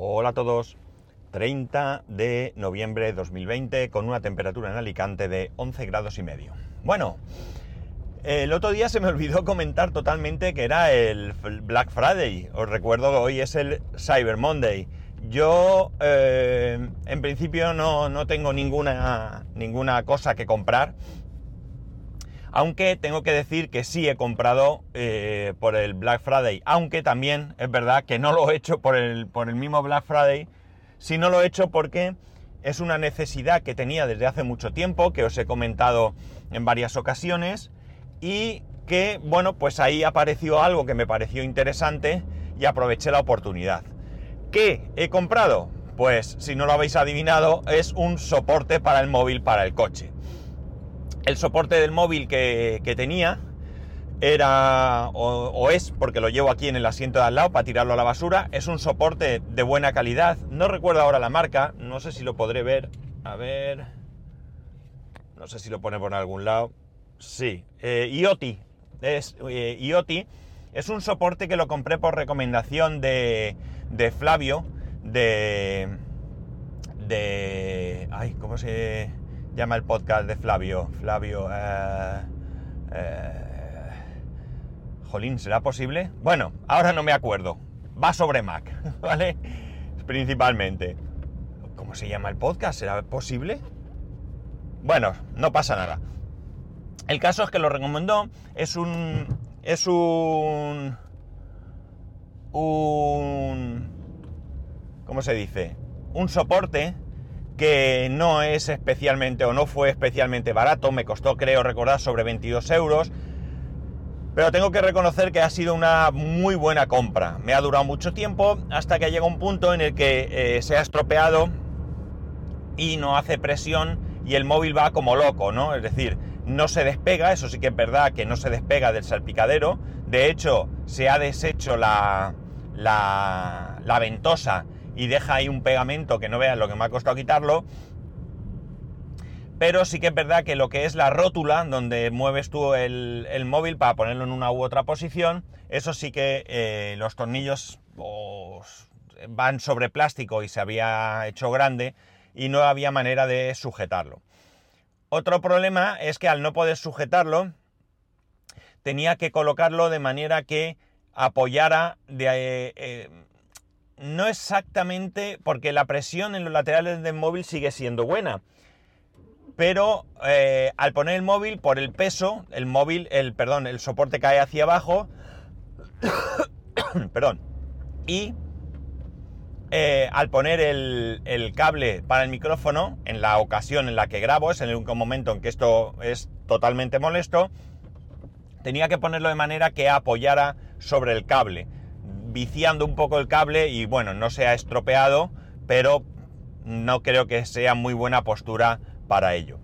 Hola a todos. 30 de noviembre de 2020 con una temperatura en Alicante de 11 grados y medio. Bueno, el otro día se me olvidó comentar totalmente que era el Black Friday. Os recuerdo que hoy es el Cyber Monday. Yo eh, en principio no, no tengo ninguna, ninguna cosa que comprar. Aunque tengo que decir que sí he comprado eh, por el Black Friday. Aunque también es verdad que no lo he hecho por el, por el mismo Black Friday, sino lo he hecho porque es una necesidad que tenía desde hace mucho tiempo, que os he comentado en varias ocasiones, y que, bueno, pues ahí apareció algo que me pareció interesante y aproveché la oportunidad. ¿Qué he comprado? Pues, si no lo habéis adivinado, es un soporte para el móvil para el coche. El soporte del móvil que, tenía era, o, es, porque lo llevo aquí en el asiento de al lado para tirarlo a la basura, es un soporte de buena calidad. No recuerdo ahora la marca, no sé si lo podré ver. A ver. No sé si lo pone por algún lado. Sí, eh, IoT. Es, eh, IoT es un soporte que lo compré por recomendación de, de Flavio, de. de. Ay, ¿cómo se.? Llama el podcast de Flavio? Flavio... Eh, eh, jolín, ¿será posible? Bueno, ahora no me acuerdo. Va sobre Mac, ¿vale? Principalmente. ¿Cómo se llama el podcast? ¿Será posible? Bueno, no pasa nada. El caso es que lo recomendó. Es un. Es un. Un. ¿Cómo se dice? Un soporte que no es especialmente o no fue especialmente barato, me costó creo recordar sobre 22 euros, pero tengo que reconocer que ha sido una muy buena compra. Me ha durado mucho tiempo hasta que llega un punto en el que eh, se ha estropeado y no hace presión y el móvil va como loco, ¿no? Es decir, no se despega, eso sí que es verdad que no se despega del salpicadero, de hecho se ha deshecho la, la, la ventosa y deja ahí un pegamento que no veas lo que me ha costado quitarlo. Pero sí que es verdad que lo que es la rótula, donde mueves tú el, móvil para ponerlo en una u otra posición, eso sí que eh, los tornillos van sobre plástico y se había hecho grande y no había manera de sujetarlo. Otro problema es que al no poder sujetarlo, tenía que colocarlo de manera que apoyara de, eh, no exactamente porque la presión en los laterales del móvil sigue siendo buena. Pero eh, al poner el móvil, por el peso, el móvil, el, perdón, el soporte cae hacia abajo. perdón. Y eh, al poner el, el, cable para el micrófono, en la ocasión en la que grabo, es en el único momento en que esto es totalmente molesto, tenía que ponerlo de manera que apoyara sobre el cable viciando un poco el cable y bueno, no se ha estropeado, pero no creo que sea muy buena postura para ello.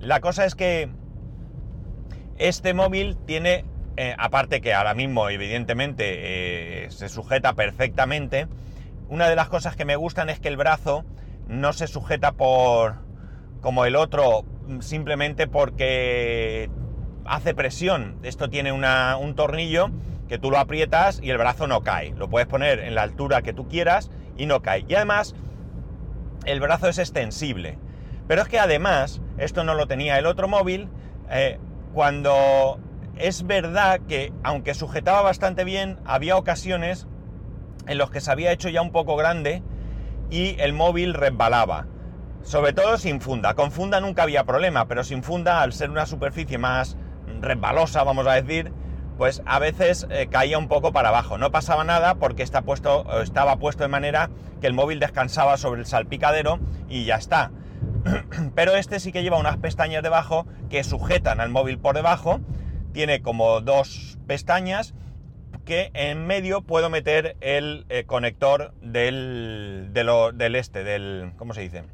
La cosa es que este móvil tiene, eh, aparte que ahora mismo evidentemente eh, se sujeta perfectamente, una de las cosas que me gustan es que el brazo no se sujeta por como el otro simplemente porque hace presión. Esto tiene un tornillo que tú lo aprietas y el brazo no cae. Lo puedes poner en la altura que tú quieras y no cae. Y además, el brazo es extensible. Pero es que además, esto no lo tenía el otro móvil, eh, cuando es verdad que aunque sujetaba bastante bien, había ocasiones en los que se había hecho ya un poco grande y el móvil resbalaba. Sobre todo sin funda. Con funda nunca había problema, pero sin funda, al ser una superficie más resbalosa, vamos a decir, pues a veces eh, caía un poco para abajo. No pasaba nada porque está puesto, estaba puesto de manera que el móvil descansaba sobre el salpicadero y ya está. Pero este sí que lleva unas pestañas debajo que sujetan al móvil por debajo. Tiene como dos pestañas que en medio puedo meter el eh, conector del, del este, del... ¿Cómo se dice?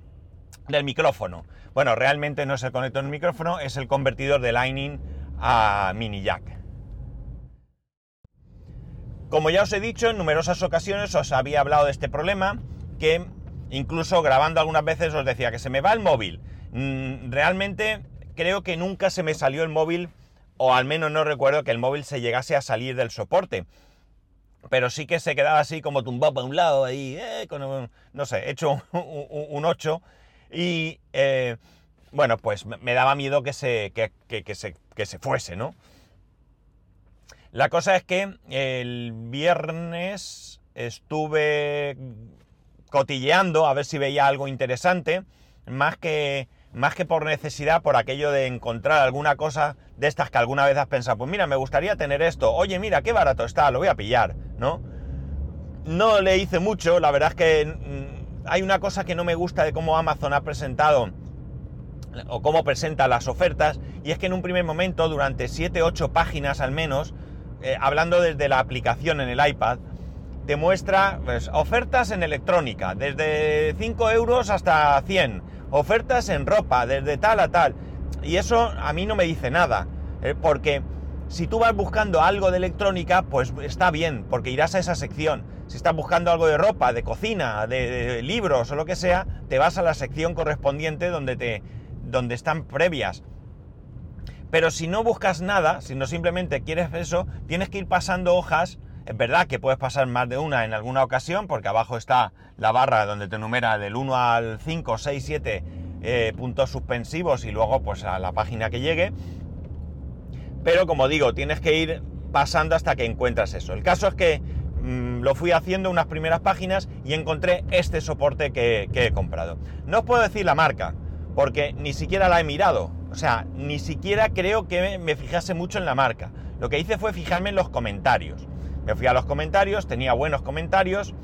Del micrófono. Bueno, realmente no es el conector del micrófono, es el convertidor de Lightning a mini jack. Como ya os he dicho, en numerosas ocasiones os había hablado de este problema, que incluso grabando algunas veces os decía que se me va el móvil. Mm, realmente creo que nunca se me salió el móvil, o al menos no recuerdo que el móvil se llegase a salir del soporte. pero sí que se quedaba así como tumbado para un lado, ahí, eh, con un- no sé, hecho un, un 8. Y eh, bueno, pues me- daba miedo que se, que se, que se fuese, ¿no? La cosa es que el viernes estuve cotilleando a ver si veía algo interesante, más que, más que por necesidad, por aquello de encontrar alguna cosa de estas que alguna vez has pensado, pues mira, me gustaría tener esto, oye, mira, qué barato está, lo voy a pillar, ¿no? No le hice mucho, la verdad es que mm, hay una cosa que no me gusta de cómo Amazon ha presentado o cómo presenta las ofertas, y es que en un primer momento, durante 7-8 páginas al menos, eh, hablando desde la aplicación en el iPad, te muestra pues, ofertas en electrónica, desde 5 euros hasta 100, ofertas en ropa, desde tal a tal. Y eso a mí no me dice nada, eh, porque si tú vas buscando algo de electrónica, pues está bien, porque irás a esa sección. Si estás buscando algo de ropa, de cocina, de, de libros o lo que sea, te vas a la sección correspondiente donde, te, donde están previas. Pero si no buscas nada, si no simplemente quieres eso, tienes que ir pasando hojas. Es verdad que puedes pasar más de una en alguna ocasión, porque abajo está la barra donde te numera del 1 al 5, 6, 7 eh, puntos suspensivos y luego pues a la página que llegue. Pero como digo, tienes que ir pasando hasta que encuentras eso. El caso es que mm, lo fui haciendo unas primeras páginas y encontré este soporte que, que he comprado. No os puedo decir la marca, porque ni siquiera la he mirado. O sea, ni siquiera creo que me, fijase mucho en la marca. Lo que hice fue fijarme en los comentarios. Me fui a los comentarios, tenía buenos comentarios.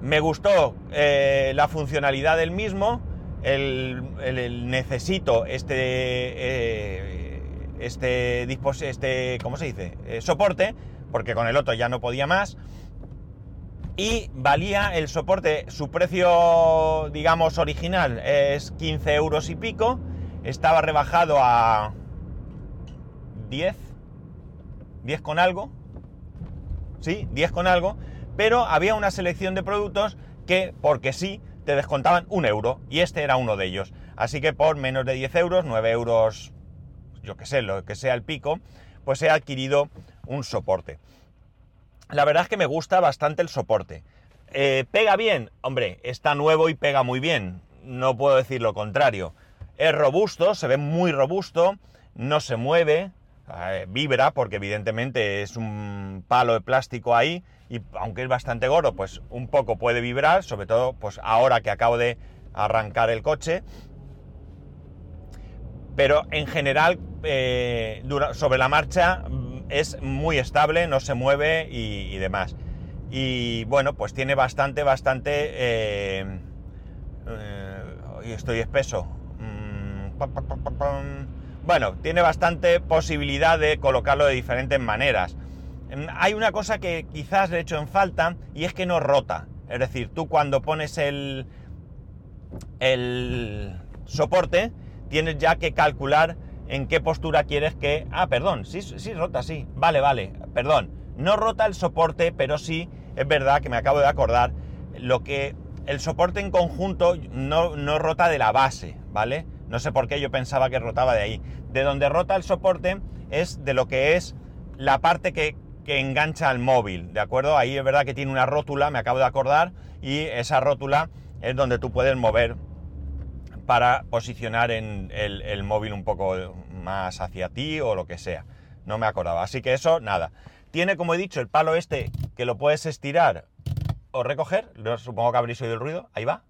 Me gustó eh, la funcionalidad del mismo. El, necesito este, eh, este, este, ¿cómo se dice? Eh, soporte, porque con el otro ya no podía más. Y valía el soporte, su precio, digamos, original es 15 euros y pico. Estaba rebajado a 10, 10 con algo. Sí, 10 con algo. Pero había una selección de productos que, porque sí, te descontaban un euro. Y este era uno de ellos. Así que por menos de 10 euros, 9 euros, yo que sé, lo que sea el pico, pues he adquirido un soporte. La verdad es que me gusta bastante el soporte. Eh, ¿Pega bien? Hombre, está nuevo y pega muy bien. No puedo decir lo contrario. Es robusto, se ve muy robusto, no se mueve, eh, vibra, porque evidentemente es un palo de plástico ahí, y aunque es bastante gordo, pues un poco puede vibrar, sobre todo pues ahora que acabo de arrancar el coche. Pero en general, eh, sobre la marcha es muy estable, no se mueve y, demás. Y bueno, pues tiene bastante, bastante... eh, eh, estoy espeso. Mm. Bueno, tiene bastante posibilidad de colocarlo de diferentes maneras. Mm, Hay una cosa que quizás le he hecho en falta y es que no rota. Es decir, tú cuando pones el, el soporte, tienes ya que calcular en qué postura quieres que... Ah, perdón, sí, sí rota, sí. Vale, vale, perdón. No rota el soporte, pero sí, es verdad que me acabo de acordar, lo que el soporte en conjunto no, no rota de la base, ¿vale? No sé por qué yo pensaba que rotaba de ahí. De donde rota el soporte es de lo que es la parte que, que engancha al móvil, ¿de acuerdo? Ahí es verdad que tiene una rótula, me acabo de acordar, y esa rótula es donde tú puedes mover para posicionar en el, móvil un poco más hacia ti o lo que sea. No me acordaba. Así que eso, nada. Tiene, como he dicho, el palo este que lo puedes estirar o recoger. Lo- Supongo que habréis oído el ruido. Ahí va.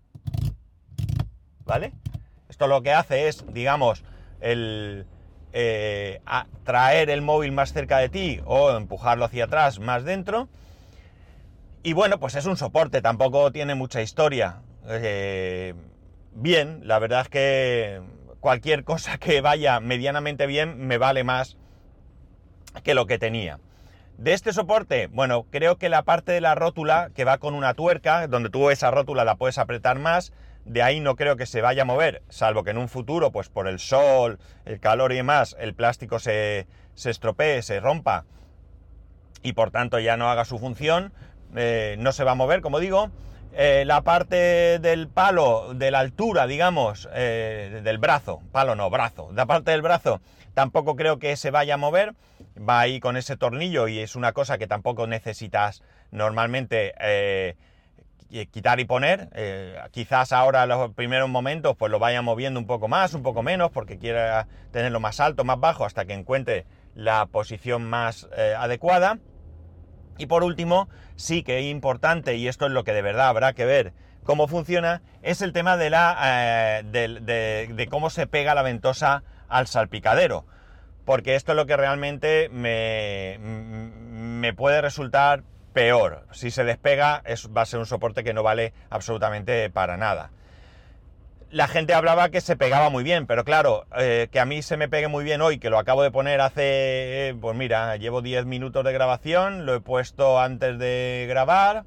¿Vale? Esto lo que hace es, digamos, el eh, traer el móvil más cerca de ti o empujarlo hacia atrás más dentro. Y bueno, pues es un soporte, tampoco tiene mucha historia. Eh, bien, la verdad es que cualquier cosa que vaya medianamente bien me vale más que lo que tenía. De este soporte, bueno, creo que la parte de la rótula que va con una tuerca, donde tú esa rótula la puedes apretar más, de ahí no creo que se vaya a mover, salvo que en un futuro, pues por el sol, el calor y demás, el plástico se, se estropee, se rompa y por tanto ya no haga su función, eh, no se va a mover, como digo. Eh, la parte del palo, de la altura, digamos, eh, del brazo, palo no, brazo, la parte del brazo tampoco creo que se vaya a mover, va ahí con ese tornillo y es una cosa que tampoco necesitas normalmente eh, quitar y poner. Quizás ahora los primeros momentos pues lo vaya moviendo un poco más, un poco menos, porque quiera tenerlo más alto, más bajo, hasta que encuentre la posición más adecuada. Y por último, sí que es importante, y esto es lo que de verdad habrá que ver cómo funciona, es el tema de, la, eh, de, cómo se pega la ventosa al salpicadero. Porque esto es lo que realmente me, me puede resultar peor. Si se despega, es, va a ser un soporte que no vale absolutamente para nada. La gente hablaba que se pegaba muy bien, pero claro, eh, que a mí se me pegue muy bien hoy, que lo acabo de poner hace, pues mira, llevo 10 minutos de grabación, lo he puesto antes de grabar,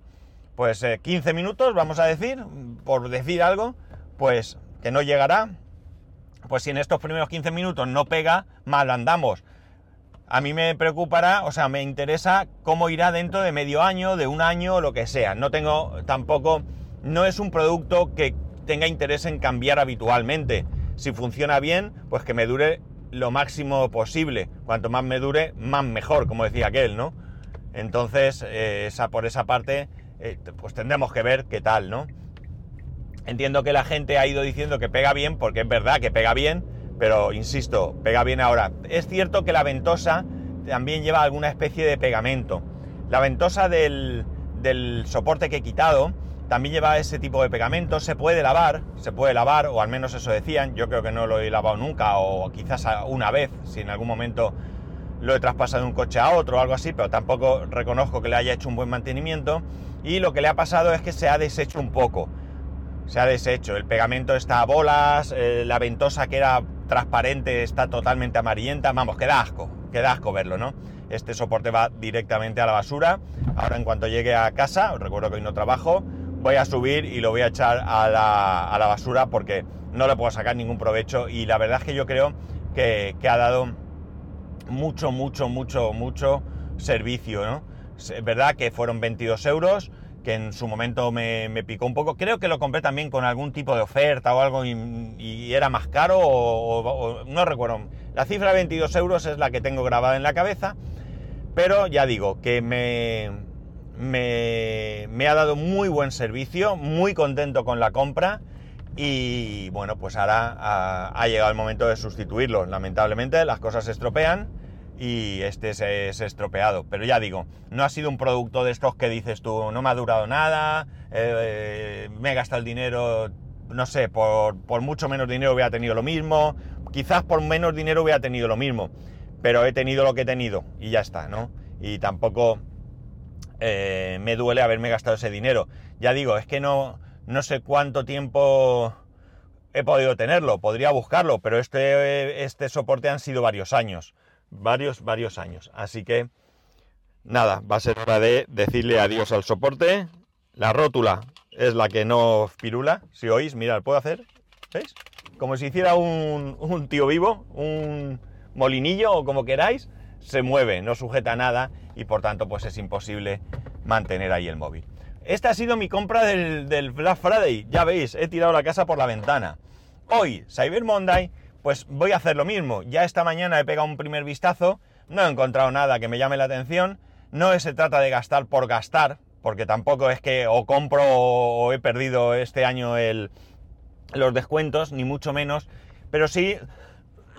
pues 15 eh, minutos, vamos a decir, por decir algo, pues que no llegará. Pues si en estos primeros 15 minutos no pega, mal andamos a mí me preocupará, o sea, me interesa cómo irá dentro de medio año, de un año, lo que sea. No tengo tampoco, no es un producto que tenga interés en cambiar habitualmente. Si funciona bien, pues que me dure lo máximo posible. Cuanto más me dure, más mejor, como decía aquel, ¿no? Entonces, eh, por esa parte, eh, pues tendremos que ver qué tal, ¿no? Entiendo que la gente ha ido diciendo que pega bien, porque es verdad que pega bien, pero insisto, pega bien ahora. Es cierto que la ventosa también lleva alguna especie de pegamento. La ventosa del, soporte que he quitado también lleva ese tipo de pegamento, se puede lavar, se puede lavar, o al menos eso decían, yo creo que no lo he lavado nunca, o quizás una vez, si en algún momento lo he traspasado de un coche a otro o algo así, pero tampoco reconozco que le haya hecho un buen mantenimiento, y lo que le ha pasado es que se ha deshecho un poco, se ha deshecho, el pegamento está a bolas, eh, la ventosa que era transparente, está totalmente amarillenta, vamos, queda asco, queda asco verlo, ¿no? Este soporte va directamente a la basura. Ahora en cuanto llegue a casa, os recuerdo que hoy no trabajo, voy a subir y lo voy a echar a la, basura porque no le puedo sacar ningún provecho y la verdad es que yo creo que, ha dado mucho, mucho, mucho, mucho servicio, ¿no? Es verdad que fueron 22 euros, que en su momento me, picó un poco. Creo que lo compré también con algún tipo de oferta o algo y, era más caro o, no recuerdo. La cifra de 22 euros es la que tengo grabada en la cabeza, pero ya digo que me, me, ha dado muy buen servicio, muy contento con la compra y bueno, pues ahora ha, llegado el momento de sustituirlo. Lamentablemente las cosas se estropean y este se es estropeado. Pero ya digo, no ha sido un producto de estos que dices tú, no me ha durado nada, eh, me he gastado el dinero, no sé, por, mucho menos dinero hubiera tenido lo mismo, quizás por menos dinero hubiera tenido lo mismo, pero he tenido lo que he tenido y ya está, ¿no? Y tampoco eh, me duele haberme gastado ese dinero. Ya digo, es que no, no sé cuánto tiempo he podido tenerlo, podría buscarlo, pero este, este soporte han sido varios años varios, varios años. Así que, nada, va a ser hora de decirle adiós al soporte. La rótula es la que no pirula. Si oís, mirad, puedo hacer, ¿veis? Como si hiciera un, un tío vivo, un molinillo o como queráis, se mueve, no sujeta nada y por tanto pues es imposible mantener ahí el móvil. Esta ha sido mi compra del, Black Friday. Ya veis, he tirado la casa por la ventana. Hoy, Cyber Monday, pues voy a hacer lo mismo. Ya esta mañana he pegado un primer vistazo, no he encontrado nada que me llame la atención. No se trata de gastar por gastar, porque tampoco es que o compro o he perdido este año los descuentos, ni mucho menos. Pero sí,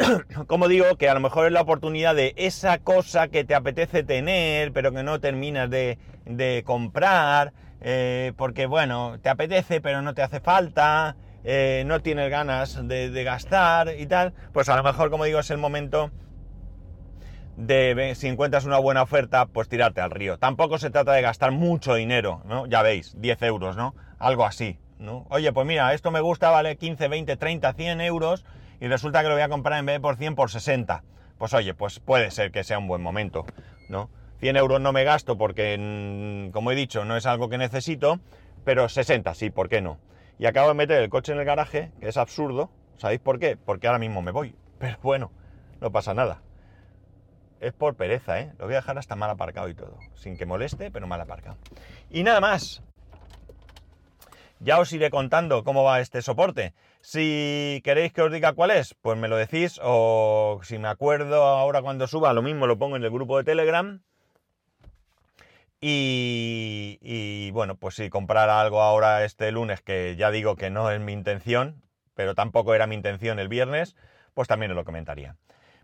como digo, que a lo mejor es la oportunidad de esa cosa que te apetece tener, pero que no terminas de, comprar, eh, porque bueno, te apetece, pero no te hace falta. Eh, no tienes ganas de, gastar y tal, pues a lo mejor, como digo, es el momento de, si encuentras una buena oferta, pues tirarte al río. Tampoco se trata de gastar mucho dinero, ¿no? Ya veis, 10 euros, ¿no? Algo así, ¿no? Oye, pues mira, esto me gusta, vale 15, 20, 30, 100 euros y resulta que lo voy a comprar en vez de por 100 por 60. Pues oye, pues puede ser que sea un buen momento, ¿no? 100 euros no me gasto porque, mm, como he dicho, no es algo que necesito, pero 60 sí, ¿por qué no? y acabo de meter el coche en el garaje, que es absurdo. ¿Sabéis por qué? Porque ahora mismo me voy. Pero bueno, no pasa nada. Es por pereza, ¿eh? Lo voy a dejar hasta mal aparcado y todo. Sin que moleste, pero mal aparcado. Y nada más. Ya os iré contando cómo va este soporte. Si queréis que os diga cuál es, pues me lo decís o si me acuerdo ahora cuando suba, lo mismo lo pongo en el grupo de Telegram. Y, bueno, pues si comprara algo ahora este lunes, que ya digo que no es mi intención, pero tampoco era mi intención el viernes, pues también os lo comentaría.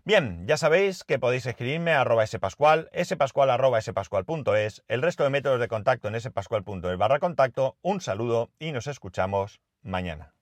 Bien, ya sabéis que podéis escribirme a arroba spascual, spascual arroba spascual.es, el resto de métodos de contacto en spascual.es barra contacto. Un saludo y nos escuchamos mañana.